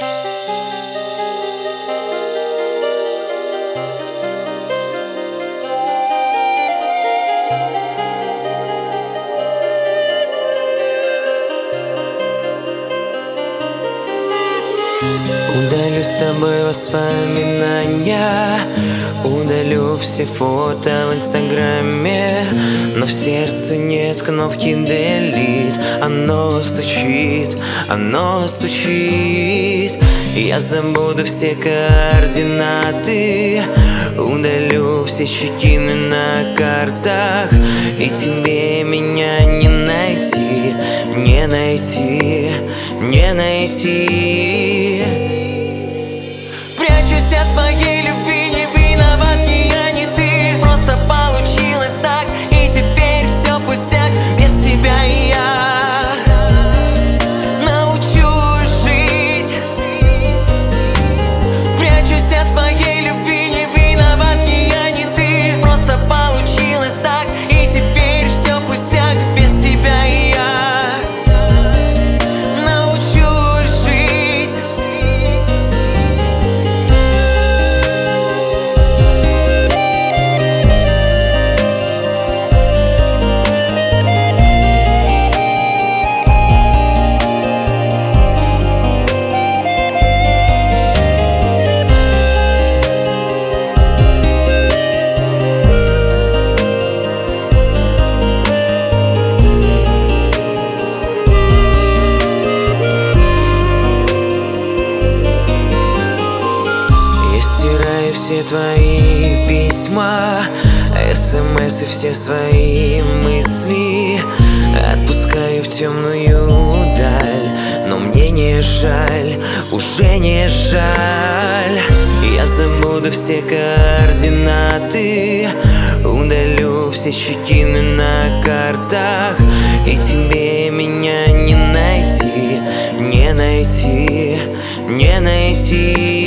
Удалю с тобой воспоминания Удалю все фото в инстаграме Но в сердце нет кнопки delete Оно стучит, оно стучит Я забуду все координаты Удалю все чекины на картах. И тебе меня не найти, не найти, не найти все твои письма СМС и все свои мысли. Отпускаю в темную даль Но мне не жаль, уже не жаль. Я забуду все координаты Удалю все чекины на картах. И тебе меня не найти, не найти, не найти